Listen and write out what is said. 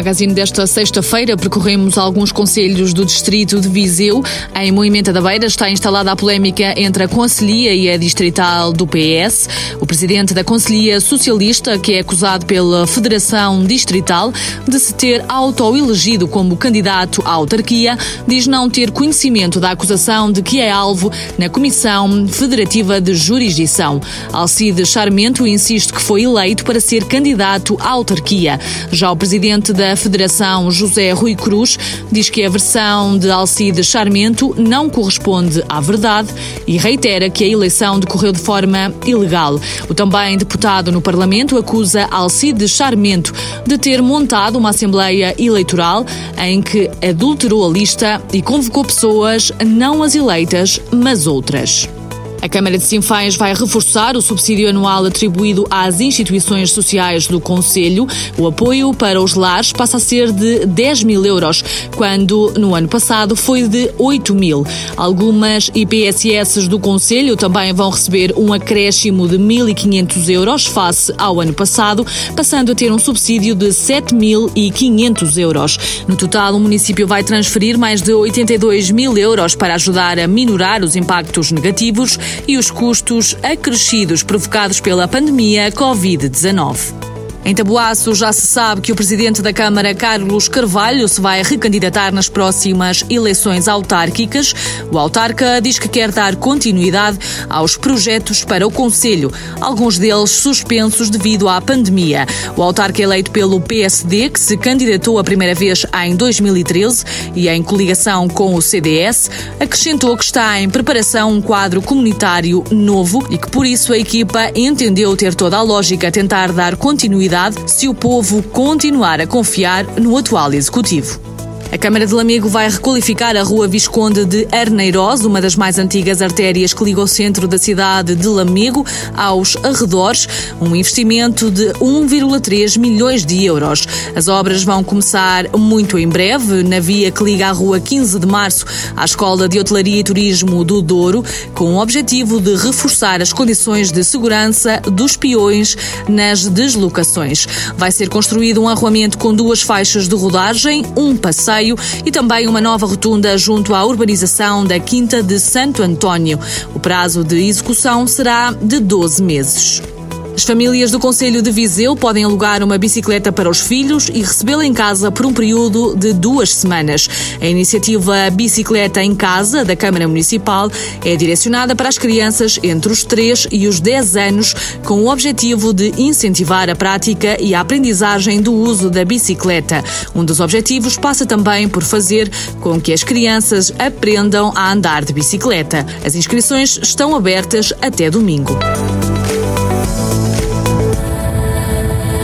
Magazine desta sexta-feira percorremos alguns conselhos do distrito de Viseu. Em Moimenta da Beira está instalada a polémica entre a Conselhia e a distrital do PS. O presidente da Conselhia Socialista, que é acusado pela Federação Distrital de se ter autoelegido como candidato à autarquia, diz não ter conhecimento da acusação de que é alvo na Comissão Federativa de Jurisdição. Alcide Charmento insiste que foi eleito para ser candidato à autarquia. Já o presidente da Federação, José Rui Cruz, diz que a versão de Alcide Charmento não corresponde à verdade e reitera que a eleição decorreu de forma ilegal. O também deputado no Parlamento acusa Alcide Charmento de ter montado uma Assembleia Eleitoral em que adulterou a lista e convocou pessoas não as eleitas, mas outras. A Câmara de Sinfães vai reforçar o subsídio anual atribuído às instituições sociais do Conselho. O apoio para os lares passa a ser de 10 mil euros, quando no ano passado foi de 8 mil. Algumas IPSS do Conselho também vão receber um acréscimo de 1.500 euros face ao ano passado, passando a ter um subsídio de 7.500 euros. No total, o município vai transferir mais de 82 mil euros para ajudar a minorar os impactos negativos e os custos acrescidos provocados pela pandemia Covid-19. Em Tabuaço já se sabe que o presidente da Câmara, Carlos Carvalho, se vai recandidatar nas próximas eleições autárquicas. O autarca diz que quer dar continuidade aos projetos para o Conselho, alguns deles suspensos devido à pandemia. O autarca eleito pelo PSD, que se candidatou a primeira vez em 2013 e em coligação com o CDS, acrescentou que está em preparação um quadro comunitário novo e que por isso a equipa entendeu ter toda a lógica tentar dar continuidade se o povo continuar a confiar no atual executivo. A Câmara de Lamego vai requalificar a Rua Visconde de Arneiroz, uma das mais antigas artérias que liga o centro da cidade de Lamego aos arredores, um investimento de 1,3 milhões de euros. As obras vão começar muito em breve na via que liga a Rua 15 de Março à Escola de Hotelaria e Turismo do Douro, com o objetivo de reforçar as condições de segurança dos peões nas deslocações. Vai ser construído um arruamento com duas faixas de rodagem, um passeio e também uma nova rotunda junto à urbanização da Quinta de Santo António. O prazo de execução será de 12 meses. As famílias do Conselho de Viseu podem alugar uma bicicleta para os filhos e recebê-la em casa por um período de duas semanas. A iniciativa Bicicleta em Casa da Câmara Municipal é direcionada para as crianças entre os 3 e os 10 anos, com o objetivo de incentivar a prática e a aprendizagem do uso da bicicleta. Um dos objetivos passa também por fazer com que as crianças aprendam a andar de bicicleta. As inscrições estão abertas até domingo.